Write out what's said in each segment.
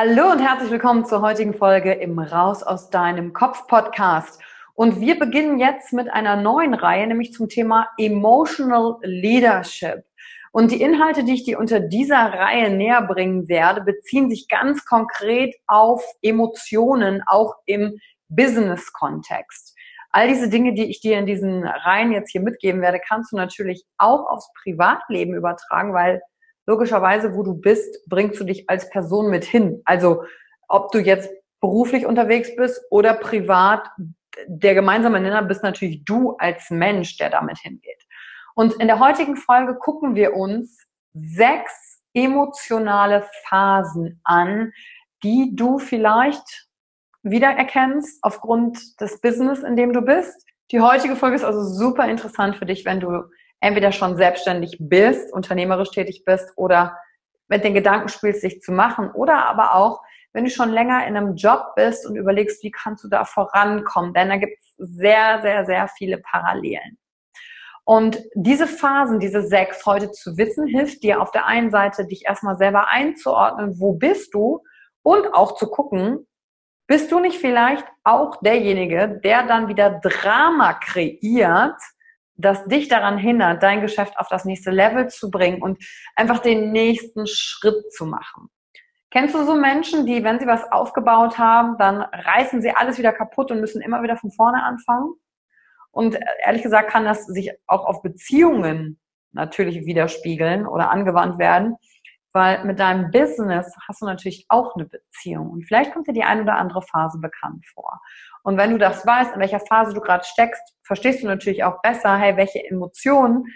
Hallo und herzlich willkommen zur heutigen Folge im Raus aus deinem Kopf Podcast. Und wir beginnen jetzt mit einer neuen Reihe, nämlich zum Thema Emotional Leadership. Und die Inhalte, die ich dir unter dieser Reihe näher bringen werde, beziehen sich ganz konkret auf Emotionen, auch im Business-Kontext. All diese Dinge, die ich dir in diesen Reihen jetzt hier mitgeben werde, kannst du natürlich auch aufs Privatleben übertragen, weil logischerweise, wo du bist, bringst du dich als Person mit hin. Also ob du jetzt beruflich unterwegs bist oder privat, der gemeinsame Nenner bist natürlich du als Mensch, der damit hingeht. Und in der heutigen Folge gucken wir uns sechs emotionale Phasen an, die du vielleicht wiedererkennst aufgrund des Business, in dem du bist. Die heutige Folge ist also super interessant für dich, wenn du entweder schon selbstständig bist, unternehmerisch tätig bist oder mit den Gedanken spielst, sich zu machen oder aber auch, wenn du schon länger in einem Job bist und überlegst, wie kannst du da vorankommen, denn da gibt es sehr, sehr, sehr viele Parallelen. Und diese Phasen, diese sechs heute zu wissen, hilft dir auf der einen Seite, dich erstmal selber einzuordnen, wo bist du und auch zu gucken, bist du nicht vielleicht auch derjenige, der dann wieder Drama kreiert, das dich daran hindert, dein Geschäft auf das nächste Level zu bringen und einfach den nächsten Schritt zu machen. Kennst du so Menschen, die, wenn sie was aufgebaut haben, dann reißen sie alles wieder kaputt und müssen immer wieder von vorne anfangen? Und äh, ehrlich gesagt kann das sich auch auf Beziehungen natürlich widerspiegeln oder angewandt werden, weil mit deinem Business hast du natürlich auch eine Beziehung und vielleicht kommt dir die eine oder andere Phase bekannt vor. Und wenn du das weißt, in welcher Phase du gerade steckst, verstehst du natürlich auch besser, hey, welche Emotionen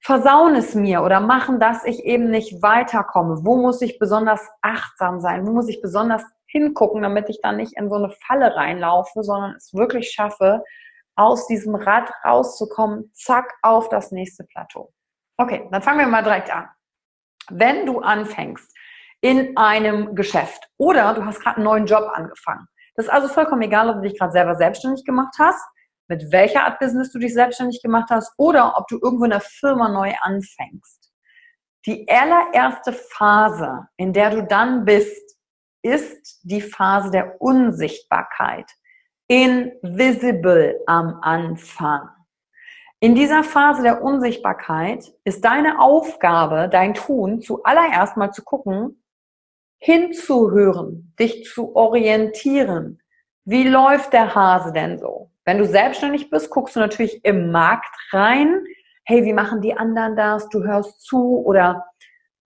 versauen es mir oder machen, dass ich eben nicht weiterkomme. Wo muss ich besonders achtsam sein? Wo muss ich besonders hingucken, damit ich dann nicht in so eine Falle reinlaufe, sondern es wirklich schaffe, aus diesem Rad rauszukommen, zack, auf das nächste Plateau. Okay, dann fangen wir mal direkt an. Wenn du anfängst in einem Geschäft oder du hast gerade einen neuen Job angefangen, das ist also vollkommen egal, ob du dich gerade selber selbstständig gemacht hast, mit welcher Art Business du dich selbstständig gemacht hast oder ob du irgendwo in der Firma neu anfängst. Die allererste Phase, in der du dann bist, ist die Phase der Unsichtbarkeit. Invisible am Anfang. In dieser Phase der Unsichtbarkeit ist deine Aufgabe, dein Tun, zuallererst mal zu gucken, hinzuhören, dich zu orientieren. Wie läuft der Hase denn so? Wenn du selbstständig bist, guckst du natürlich im Markt rein. Hey, wie machen die anderen das? Du hörst zu oder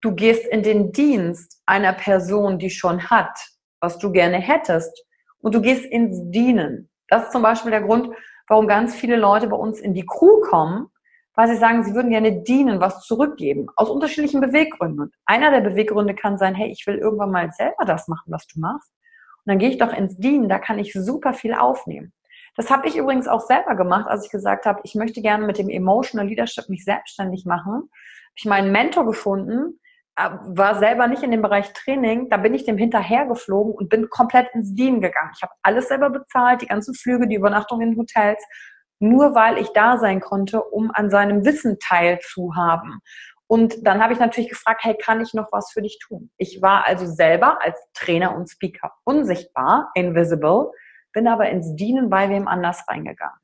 du gehst in den Dienst einer Person, die schon hat, was du gerne hättest und du gehst ins Dienen. Das ist zum Beispiel der Grund, warum ganz viele Leute bei uns in die Crew kommen, weil sie sagen, sie würden gerne dienen, was zurückgeben, aus unterschiedlichen Beweggründen. Und einer der Beweggründe kann sein, hey, ich will irgendwann mal selber das machen, was du machst. Und dann gehe ich doch ins Dienen, da kann ich super viel aufnehmen. Das habe ich übrigens auch selber gemacht, als ich gesagt habe, ich möchte gerne mit dem Emotional Leadership mich selbstständig machen. Habe ich meinen Mentor gefunden, war selber nicht in dem Bereich Training, da bin ich dem hinterhergeflogen und bin komplett ins Dienen gegangen. Ich habe alles selber bezahlt, die ganzen Flüge, die Übernachtung in Hotels, nur weil ich da sein konnte, um an seinem Wissen teilzuhaben. Und dann habe ich natürlich gefragt, hey, kann ich noch was für dich tun? Ich war also selber als Trainer und Speaker unsichtbar, invisible, bin aber ins Dienen bei wem anders reingegangen.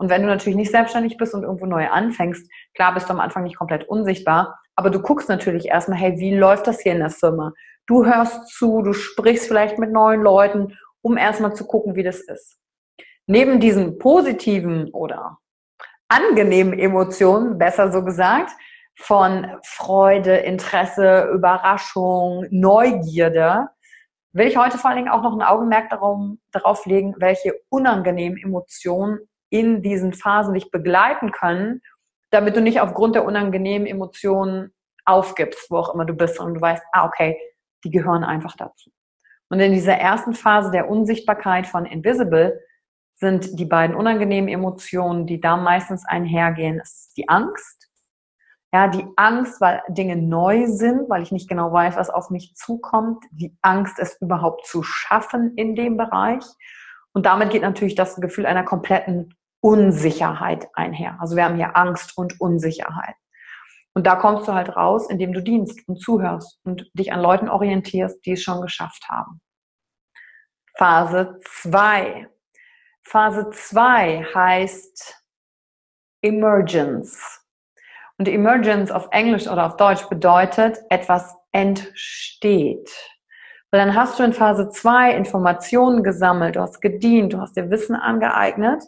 Und wenn du natürlich nicht selbstständig bist und irgendwo neu anfängst, klar bist du am Anfang nicht komplett unsichtbar, aber du guckst natürlich erstmal, hey, wie läuft das hier in der Firma? Du hörst zu, du sprichst vielleicht mit neuen Leuten, um erstmal zu gucken, wie das ist. Neben diesen positiven oder angenehmen Emotionen, besser so gesagt, von Freude, Interesse, Überraschung, Neugierde, will ich heute vor allen Dingen auch noch ein Augenmerk darum, darauf legen, welche unangenehmen Emotionen in diesen Phasen dich begleiten können, damit du nicht aufgrund der unangenehmen Emotionen aufgibst, wo auch immer du bist, und du weißt, ah, okay, die gehören einfach dazu. Und in dieser ersten Phase der Unsichtbarkeit von Invisible sind die beiden unangenehmen Emotionen, die da meistens einhergehen, ist die Angst. Ja, die Angst, weil Dinge neu sind, weil ich nicht genau weiß, was auf mich zukommt. Die Angst, es überhaupt zu schaffen in dem Bereich. Und damit geht natürlich das Gefühl einer kompletten Unsicherheit einher. Also wir haben hier Angst und Unsicherheit. Und da kommst du halt raus, indem du dienst und zuhörst und dich an Leuten orientierst, die es schon geschafft haben. Phase 2. Phase 2 heißt Emergence. Und Emergence auf Englisch oder auf Deutsch bedeutet, etwas entsteht. Weil dann hast du in Phase 2 Informationen gesammelt, du hast gedient, du hast dir Wissen angeeignet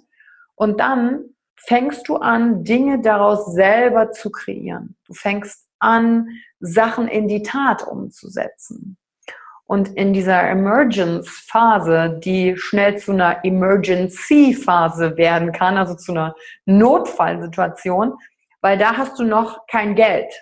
und dann fängst du an, Dinge daraus selber zu kreieren. Du fängst an, Sachen in die Tat umzusetzen. Und in dieser Emergence-Phase, die schnell zu einer Emergency-Phase werden kann, also zu einer Notfallsituation, weil da hast du noch kein Geld.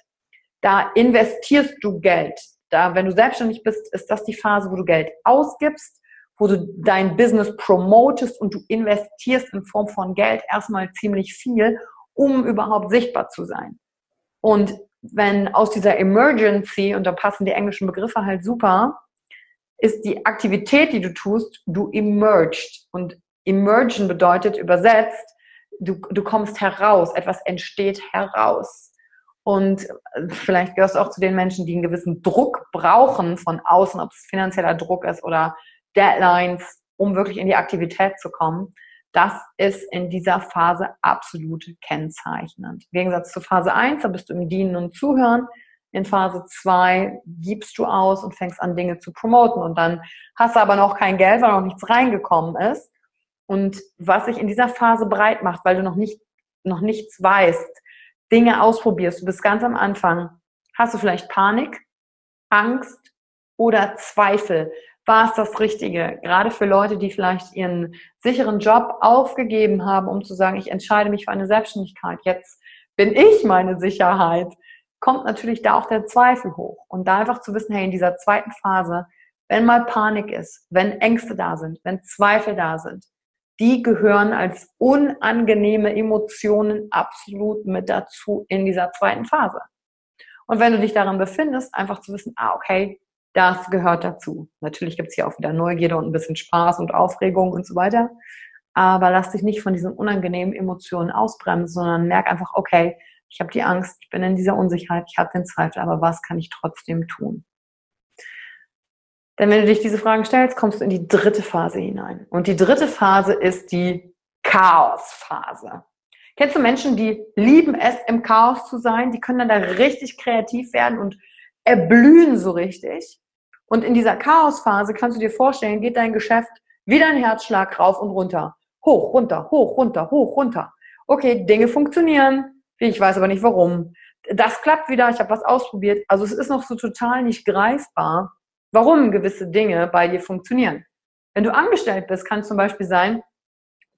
Da investierst du Geld. Da, wenn du selbstständig bist, ist das die Phase, wo du Geld ausgibst wo du dein Business promotest und du investierst in Form von Geld erstmal ziemlich viel, um überhaupt sichtbar zu sein. Und wenn aus dieser Emergency, und da passen die englischen Begriffe halt super, ist die Aktivität, die du tust, du emerged. Und emergen bedeutet übersetzt, du, du kommst heraus, etwas entsteht heraus. Und vielleicht gehörst du auch zu den Menschen, die einen gewissen Druck brauchen von außen, ob es finanzieller Druck ist oder Deadlines, um wirklich in die Aktivität zu kommen. Das ist in dieser Phase absolut kennzeichnend. Im Gegensatz zu Phase 1, da bist du im Dienen und Zuhören. In Phase 2 gibst du aus und fängst an, Dinge zu promoten. Und dann hast du aber noch kein Geld, weil noch nichts reingekommen ist. Und was sich in dieser Phase breit macht, weil du noch nicht, noch nichts weißt, Dinge ausprobierst, du bist ganz am Anfang, hast du vielleicht Panik, Angst oder Zweifel war es das Richtige? Gerade für Leute, die vielleicht ihren sicheren Job aufgegeben haben, um zu sagen, ich entscheide mich für eine Selbstständigkeit. Jetzt bin ich meine Sicherheit. Kommt natürlich da auch der Zweifel hoch. Und da einfach zu wissen, hey, in dieser zweiten Phase, wenn mal Panik ist, wenn Ängste da sind, wenn Zweifel da sind, die gehören als unangenehme Emotionen absolut mit dazu in dieser zweiten Phase. Und wenn du dich darin befindest, einfach zu wissen, ah, okay, das gehört dazu. Natürlich gibt es hier auch wieder Neugierde und ein bisschen Spaß und Aufregung und so weiter. Aber lass dich nicht von diesen unangenehmen Emotionen ausbremsen, sondern merk einfach, okay, ich habe die Angst, ich bin in dieser Unsicherheit, ich habe den Zweifel, aber was kann ich trotzdem tun? Denn wenn du dich diese Fragen stellst, kommst du in die dritte Phase hinein. Und die dritte Phase ist die Chaosphase. Kennst du Menschen, die lieben es, im Chaos zu sein? Die können dann da richtig kreativ werden und erblühen so richtig. Und in dieser Chaosphase kannst du dir vorstellen, geht dein Geschäft wie dein Herzschlag rauf und runter. Hoch, runter, hoch, runter, hoch, runter. Okay, Dinge funktionieren. Ich weiß aber nicht warum. Das klappt wieder, ich habe was ausprobiert. Also es ist noch so total nicht greifbar, warum gewisse Dinge bei dir funktionieren. Wenn du angestellt bist, kann es zum Beispiel sein,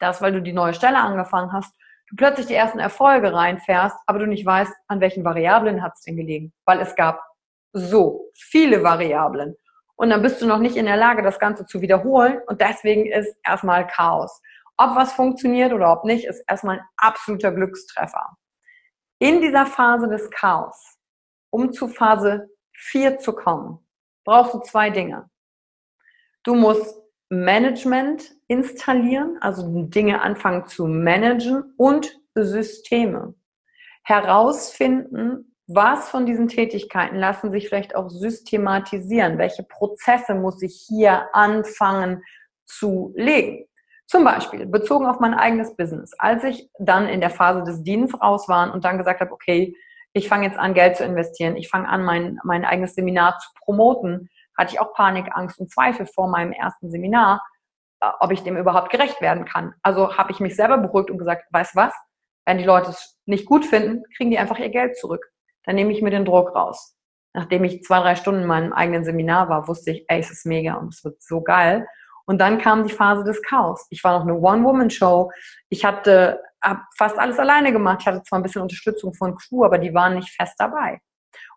dass, weil du die neue Stelle angefangen hast, du plötzlich die ersten Erfolge reinfährst, aber du nicht weißt, an welchen Variablen hat es denn gelegen. Weil es gab so viele Variablen. Und dann bist du noch nicht in der Lage, das Ganze zu wiederholen. Und deswegen ist erstmal Chaos. Ob was funktioniert oder ob nicht, ist erstmal ein absoluter Glückstreffer. In dieser Phase des Chaos, um zu Phase 4 zu kommen, brauchst du zwei Dinge. Du musst Management installieren, also Dinge anfangen zu managen und Systeme. Herausfinden, was von diesen Tätigkeiten lassen sich vielleicht auch systematisieren? Welche Prozesse muss ich hier anfangen zu legen? Zum Beispiel bezogen auf mein eigenes Business. Als ich dann in der Phase des Dienens raus war und dann gesagt habe, okay, ich fange jetzt an, Geld zu investieren, ich fange an, mein, mein eigenes Seminar zu promoten, hatte ich auch Panik, Angst und Zweifel vor meinem ersten Seminar, äh, ob ich dem überhaupt gerecht werden kann. Also habe ich mich selber beruhigt und gesagt, weißt was, wenn die Leute es nicht gut finden, kriegen die einfach ihr Geld zurück. Dann nehme ich mir den Druck raus. Nachdem ich zwei, drei Stunden in meinem eigenen Seminar war, wusste ich, ey, es ist mega und es wird so geil. Und dann kam die Phase des Chaos. Ich war noch eine One-Woman-Show. Ich hatte fast alles alleine gemacht. Ich hatte zwar ein bisschen Unterstützung von Crew, aber die waren nicht fest dabei.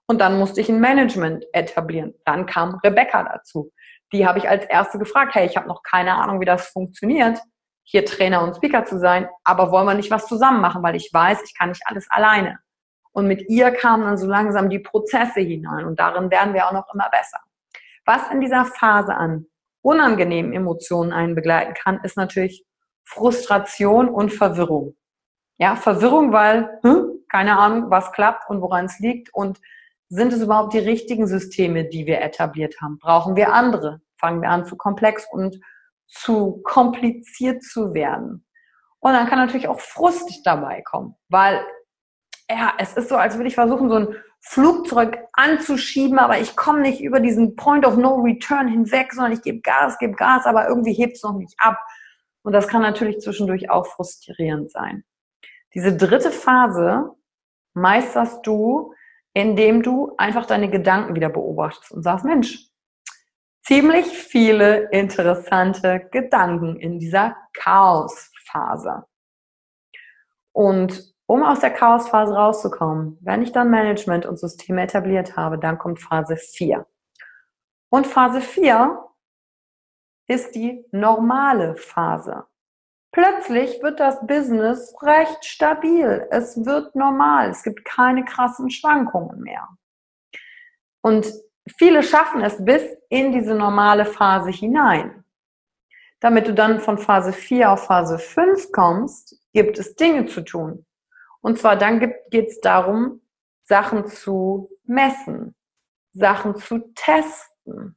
Und dann musste ich ein Management etablieren. Dann kam Rebecca dazu. Die habe ich als erste gefragt, hey, ich habe noch keine Ahnung, wie das funktioniert, hier Trainer und Speaker zu sein, aber wollen wir nicht was zusammen machen, weil ich weiß, ich kann nicht alles alleine. Und mit ihr kamen dann so langsam die Prozesse hinein und darin werden wir auch noch immer besser. Was in dieser Phase an unangenehmen Emotionen einen begleiten kann, ist natürlich Frustration und Verwirrung. Ja, Verwirrung, weil hm, keine Ahnung, was klappt und woran es liegt und sind es überhaupt die richtigen Systeme, die wir etabliert haben? Brauchen wir andere? Fangen wir an, zu komplex und zu kompliziert zu werden? Und dann kann natürlich auch Frust dabei kommen, weil ja, es ist so, als würde ich versuchen, so ein Flugzeug anzuschieben, aber ich komme nicht über diesen Point of No Return hinweg, sondern ich gebe Gas, gebe Gas, aber irgendwie hebt es noch nicht ab. Und das kann natürlich zwischendurch auch frustrierend sein. Diese dritte Phase meisterst du, indem du einfach deine Gedanken wieder beobachtest und sagst, Mensch, ziemlich viele interessante Gedanken in dieser Chaosphase. Und um aus der Chaosphase rauszukommen, wenn ich dann Management und Systeme etabliert habe, dann kommt Phase 4. Und Phase 4 ist die normale Phase. Plötzlich wird das Business recht stabil. Es wird normal. Es gibt keine krassen Schwankungen mehr. Und viele schaffen es bis in diese normale Phase hinein. Damit du dann von Phase 4 auf Phase 5 kommst, gibt es Dinge zu tun. Und zwar dann geht es darum, Sachen zu messen, Sachen zu testen.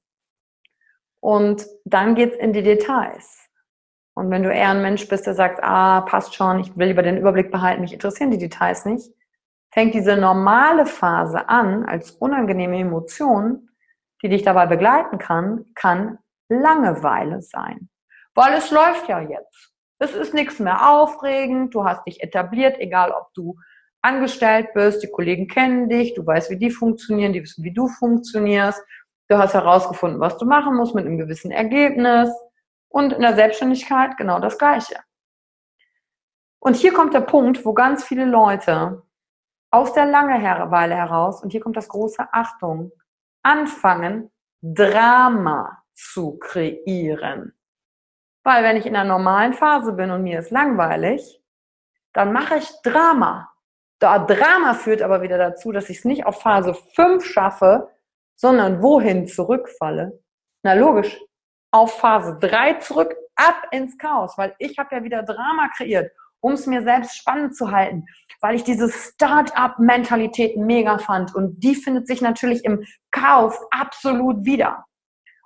Und dann geht es in die Details. Und wenn du eher ein Mensch bist, der sagt, ah, passt schon, ich will lieber den Überblick behalten, mich interessieren die Details nicht, fängt diese normale Phase an als unangenehme Emotion, die dich dabei begleiten kann, kann Langeweile sein. Weil es läuft ja jetzt. Es ist nichts mehr aufregend, du hast dich etabliert, egal ob du angestellt bist, die Kollegen kennen dich, du weißt, wie die funktionieren, die wissen, wie du funktionierst, du hast herausgefunden, was du machen musst mit einem gewissen Ergebnis und in der Selbstständigkeit genau das Gleiche. Und hier kommt der Punkt, wo ganz viele Leute aus der Langeweile heraus, und hier kommt das große Achtung, anfangen, Drama zu kreieren. Weil wenn ich in einer normalen Phase bin und mir ist langweilig, dann mache ich Drama. Da Drama führt aber wieder dazu, dass ich es nicht auf Phase 5 schaffe, sondern wohin zurückfalle. Na logisch, auf Phase 3 zurück, ab ins Chaos, weil ich habe ja wieder Drama kreiert, um es mir selbst spannend zu halten, weil ich diese Start-up-Mentalität mega fand und die findet sich natürlich im Chaos absolut wieder.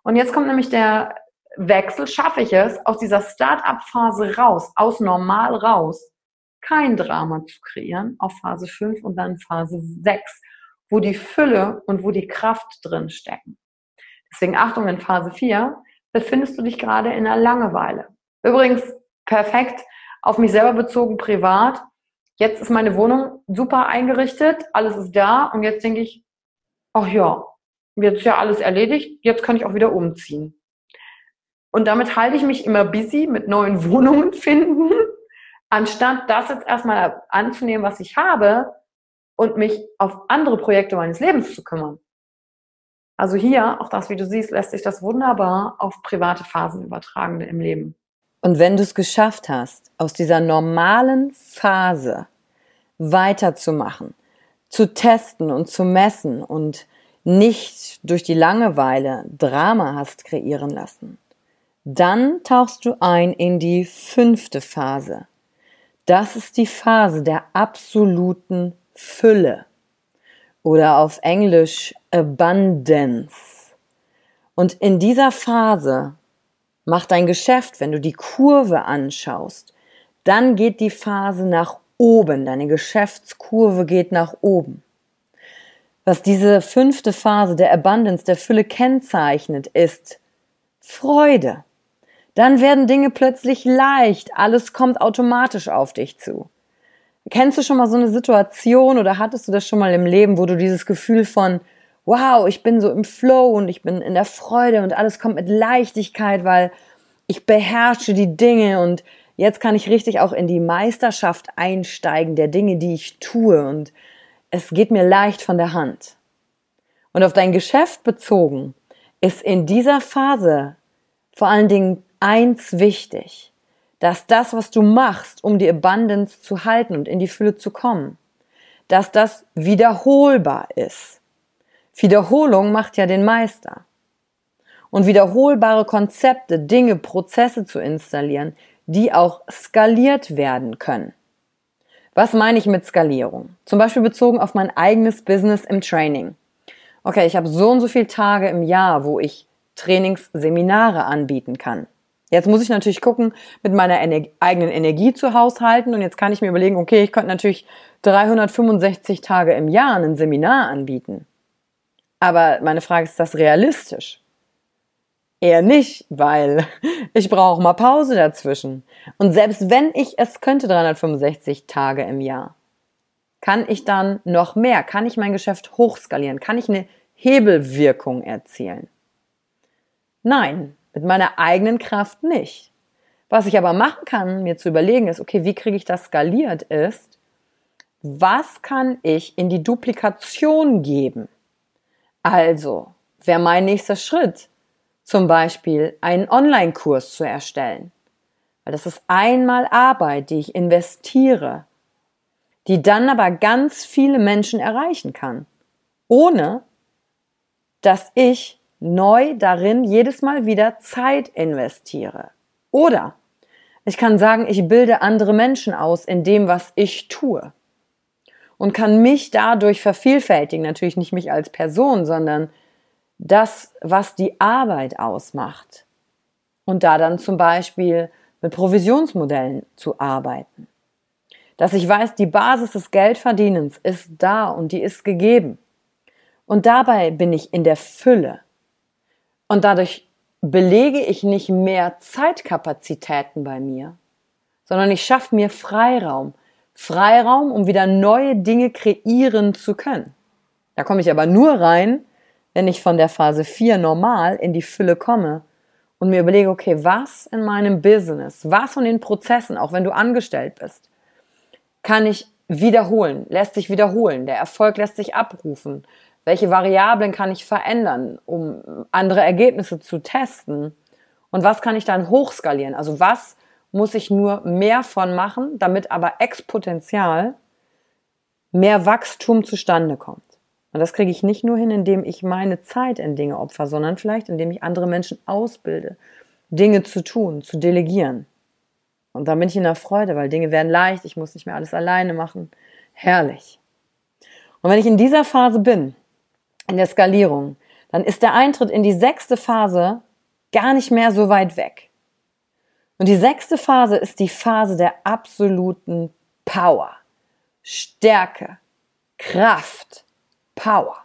Und jetzt kommt nämlich der Wechsel schaffe ich es aus dieser Start-up-Phase raus, aus normal raus, kein Drama zu kreieren auf Phase 5 und dann Phase 6, wo die Fülle und wo die Kraft drin stecken. Deswegen Achtung, in Phase 4 befindest du dich gerade in einer Langeweile. Übrigens perfekt auf mich selber bezogen privat. Jetzt ist meine Wohnung super eingerichtet, alles ist da und jetzt denke ich, ach ja, jetzt ist ja alles erledigt, jetzt kann ich auch wieder umziehen. Und damit halte ich mich immer busy mit neuen Wohnungen finden, anstatt das jetzt erstmal anzunehmen, was ich habe und mich auf andere Projekte meines Lebens zu kümmern. Also hier, auch das, wie du siehst, lässt sich das wunderbar auf private Phasen übertragen im Leben. Und wenn du es geschafft hast, aus dieser normalen Phase weiterzumachen, zu testen und zu messen und nicht durch die Langeweile Drama hast kreieren lassen, dann tauchst du ein in die fünfte Phase. Das ist die Phase der absoluten Fülle oder auf Englisch Abundance. Und in dieser Phase macht dein Geschäft, wenn du die Kurve anschaust, dann geht die Phase nach oben, deine Geschäftskurve geht nach oben. Was diese fünfte Phase der Abundance, der Fülle kennzeichnet, ist Freude. Dann werden Dinge plötzlich leicht, alles kommt automatisch auf dich zu. Kennst du schon mal so eine Situation oder hattest du das schon mal im Leben, wo du dieses Gefühl von, wow, ich bin so im Flow und ich bin in der Freude und alles kommt mit Leichtigkeit, weil ich beherrsche die Dinge und jetzt kann ich richtig auch in die Meisterschaft einsteigen der Dinge, die ich tue und es geht mir leicht von der Hand. Und auf dein Geschäft bezogen ist in dieser Phase vor allen Dingen eins wichtig dass das, was du machst, um die Abundance zu halten und in die Fülle zu kommen, dass das wiederholbar ist. Wiederholung macht ja den Meister. Und wiederholbare Konzepte, Dinge, Prozesse zu installieren, die auch skaliert werden können. Was meine ich mit Skalierung? Zum Beispiel bezogen auf mein eigenes Business im Training. Okay, ich habe so und so viele Tage im Jahr, wo ich Trainingsseminare anbieten kann. Jetzt muss ich natürlich gucken, mit meiner Ener eigenen Energie zu haushalten. Und jetzt kann ich mir überlegen, okay, ich könnte natürlich 365 Tage im Jahr ein Seminar anbieten. Aber meine Frage ist, ist das realistisch? Eher nicht, weil ich brauche mal Pause dazwischen. Und selbst wenn ich es könnte, 365 Tage im Jahr, kann ich dann noch mehr? Kann ich mein Geschäft hochskalieren? Kann ich eine Hebelwirkung erzielen? Nein, mit meiner eigenen Kraft nicht. Was ich aber machen kann, mir zu überlegen, ist, okay, wie kriege ich das skaliert, ist, was kann ich in die Duplikation geben? Also, wäre mein nächster Schritt, zum Beispiel einen Online-Kurs zu erstellen. Weil das ist einmal Arbeit, die ich investiere, die dann aber ganz viele Menschen erreichen kann, ohne dass ich neu darin jedes Mal wieder Zeit investiere. Oder ich kann sagen, ich bilde andere Menschen aus in dem, was ich tue. Und kann mich dadurch vervielfältigen, natürlich nicht mich als Person, sondern das, was die Arbeit ausmacht. Und da dann zum Beispiel mit Provisionsmodellen zu arbeiten. Dass ich weiß, die Basis des Geldverdienens ist da und die ist gegeben. Und dabei bin ich in der Fülle. Und dadurch belege ich nicht mehr Zeitkapazitäten bei mir, sondern ich schaffe mir Freiraum. Freiraum, um wieder neue Dinge kreieren zu können. Da komme ich aber nur rein, wenn ich von der Phase 4 normal in die Fülle komme und mir überlege, okay, was in meinem Business, was von den Prozessen, auch wenn du angestellt bist, kann ich wiederholen, lässt sich wiederholen, der Erfolg lässt sich abrufen, welche Variablen kann ich verändern, um andere Ergebnisse zu testen? Und was kann ich dann hochskalieren? Also was muss ich nur mehr von machen, damit aber exponentiell mehr Wachstum zustande kommt? Und das kriege ich nicht nur hin, indem ich meine Zeit in Dinge opfer, sondern vielleicht indem ich andere Menschen ausbilde, Dinge zu tun, zu delegieren. Und dann bin ich in der Freude, weil Dinge werden leicht, ich muss nicht mehr alles alleine machen. Herrlich. Und wenn ich in dieser Phase bin, in der Skalierung, dann ist der Eintritt in die sechste Phase gar nicht mehr so weit weg. Und die sechste Phase ist die Phase der absoluten Power, Stärke, Kraft, Power.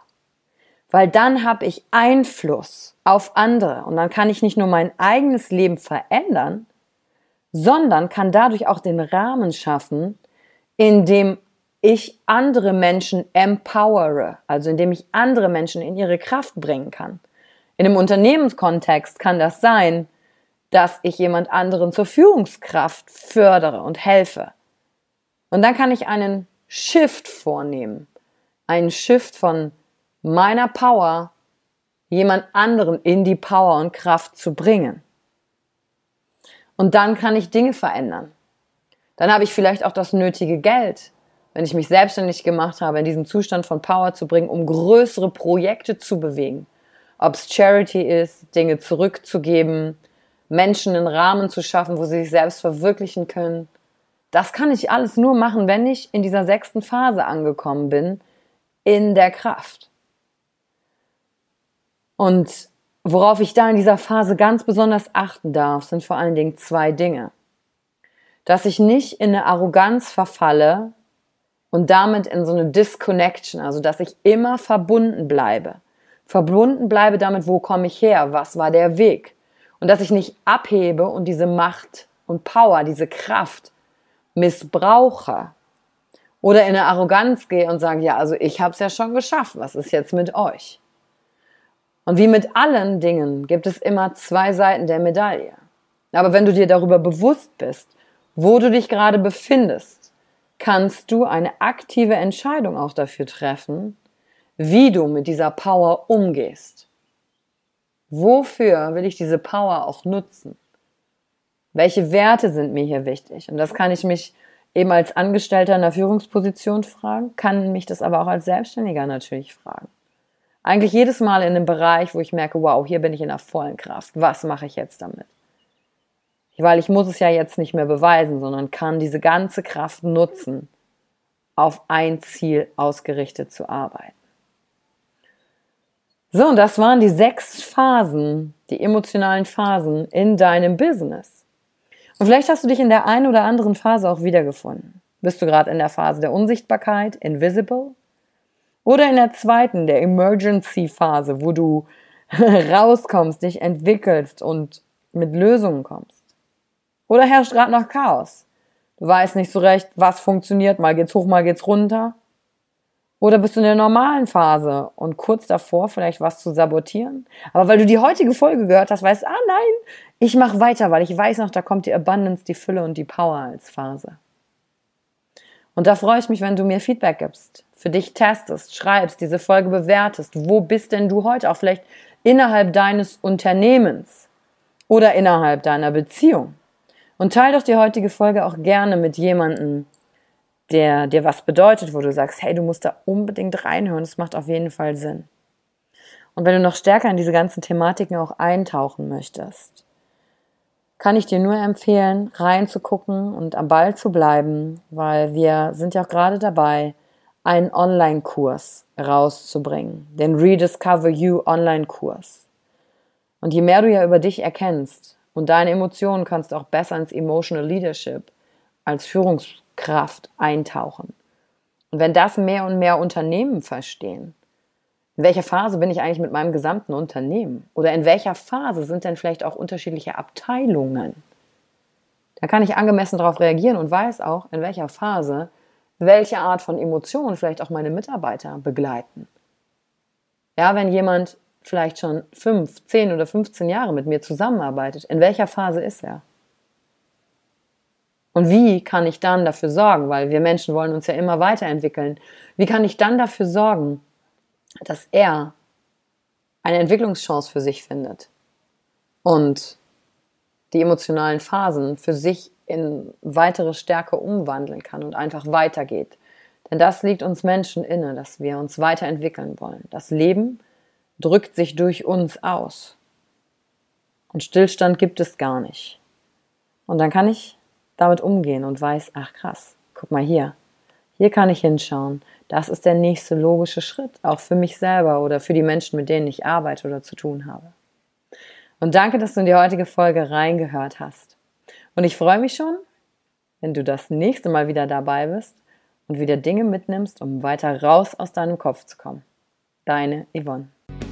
Weil dann habe ich Einfluss auf andere und dann kann ich nicht nur mein eigenes Leben verändern, sondern kann dadurch auch den Rahmen schaffen, in dem ich andere Menschen empowere, also indem ich andere Menschen in ihre Kraft bringen kann. In einem Unternehmenskontext kann das sein, dass ich jemand anderen zur Führungskraft fördere und helfe. Und dann kann ich einen Shift vornehmen. Einen Shift von meiner Power, jemand anderen in die Power und Kraft zu bringen. Und dann kann ich Dinge verändern. Dann habe ich vielleicht auch das nötige Geld, wenn ich mich selbstständig gemacht habe, in diesen Zustand von Power zu bringen, um größere Projekte zu bewegen. Ob es Charity ist, Dinge zurückzugeben, Menschen einen Rahmen zu schaffen, wo sie sich selbst verwirklichen können. Das kann ich alles nur machen, wenn ich in dieser sechsten Phase angekommen bin, in der Kraft. Und worauf ich da in dieser Phase ganz besonders achten darf, sind vor allen Dingen zwei Dinge. Dass ich nicht in eine Arroganz verfalle, und damit in so eine Disconnection, also dass ich immer verbunden bleibe. Verbunden bleibe damit, wo komme ich her, was war der Weg. Und dass ich nicht abhebe und diese Macht und Power, diese Kraft missbrauche oder in eine Arroganz gehe und sage, ja, also ich habe es ja schon geschafft, was ist jetzt mit euch? Und wie mit allen Dingen gibt es immer zwei Seiten der Medaille. Aber wenn du dir darüber bewusst bist, wo du dich gerade befindest, kannst du eine aktive Entscheidung auch dafür treffen, wie du mit dieser Power umgehst. Wofür will ich diese Power auch nutzen? Welche Werte sind mir hier wichtig? Und das kann ich mich eben als Angestellter in der Führungsposition fragen, kann mich das aber auch als Selbstständiger natürlich fragen. Eigentlich jedes Mal in einem Bereich, wo ich merke, wow, hier bin ich in der vollen Kraft. Was mache ich jetzt damit? Weil ich muss es ja jetzt nicht mehr beweisen, sondern kann diese ganze Kraft nutzen, auf ein Ziel ausgerichtet zu arbeiten. So, und das waren die sechs Phasen, die emotionalen Phasen in deinem Business. Und vielleicht hast du dich in der einen oder anderen Phase auch wiedergefunden. Bist du gerade in der Phase der Unsichtbarkeit, invisible? Oder in der zweiten, der Emergency-Phase, wo du rauskommst, dich entwickelst und mit Lösungen kommst? Oder herrscht gerade noch Chaos? Du weißt nicht so recht, was funktioniert, mal geht's hoch, mal geht's runter. Oder bist du in der normalen Phase und kurz davor vielleicht was zu sabotieren? Aber weil du die heutige Folge gehört hast, weißt, ah nein, ich mache weiter, weil ich weiß noch, da kommt die Abundance, die Fülle und die Power als Phase. Und da freue ich mich, wenn du mir Feedback gibst, für dich testest, schreibst, diese Folge bewertest. Wo bist denn du heute? Auch vielleicht innerhalb deines Unternehmens oder innerhalb deiner Beziehung. Und teile doch die heutige Folge auch gerne mit jemandem, der dir was bedeutet, wo du sagst, hey, du musst da unbedingt reinhören, das macht auf jeden Fall Sinn. Und wenn du noch stärker in diese ganzen Thematiken auch eintauchen möchtest, kann ich dir nur empfehlen, reinzugucken und am Ball zu bleiben, weil wir sind ja auch gerade dabei, einen Online-Kurs rauszubringen, den Rediscover You Online-Kurs. Und je mehr du ja über dich erkennst, und deine Emotionen kannst du auch besser ins Emotional Leadership als Führungskraft eintauchen. Und wenn das mehr und mehr Unternehmen verstehen, in welcher Phase bin ich eigentlich mit meinem gesamten Unternehmen? Oder in welcher Phase sind denn vielleicht auch unterschiedliche Abteilungen? Da kann ich angemessen darauf reagieren und weiß auch, in welcher Phase welche Art von Emotionen vielleicht auch meine Mitarbeiter begleiten. Ja, wenn jemand vielleicht schon fünf, zehn oder 15 Jahre mit mir zusammenarbeitet, in welcher Phase ist er? Und wie kann ich dann dafür sorgen, weil wir Menschen wollen uns ja immer weiterentwickeln, wie kann ich dann dafür sorgen, dass er eine Entwicklungschance für sich findet und die emotionalen Phasen für sich in weitere Stärke umwandeln kann und einfach weitergeht. Denn das liegt uns Menschen inne, dass wir uns weiterentwickeln wollen. Das Leben drückt sich durch uns aus. Und Stillstand gibt es gar nicht. Und dann kann ich damit umgehen und weiß, ach krass, guck mal hier. Hier kann ich hinschauen. Das ist der nächste logische Schritt, auch für mich selber oder für die Menschen, mit denen ich arbeite oder zu tun habe. Und danke, dass du in die heutige Folge reingehört hast. Und ich freue mich schon, wenn du das nächste Mal wieder dabei bist und wieder Dinge mitnimmst, um weiter raus aus deinem Kopf zu kommen. Deine Yvonne.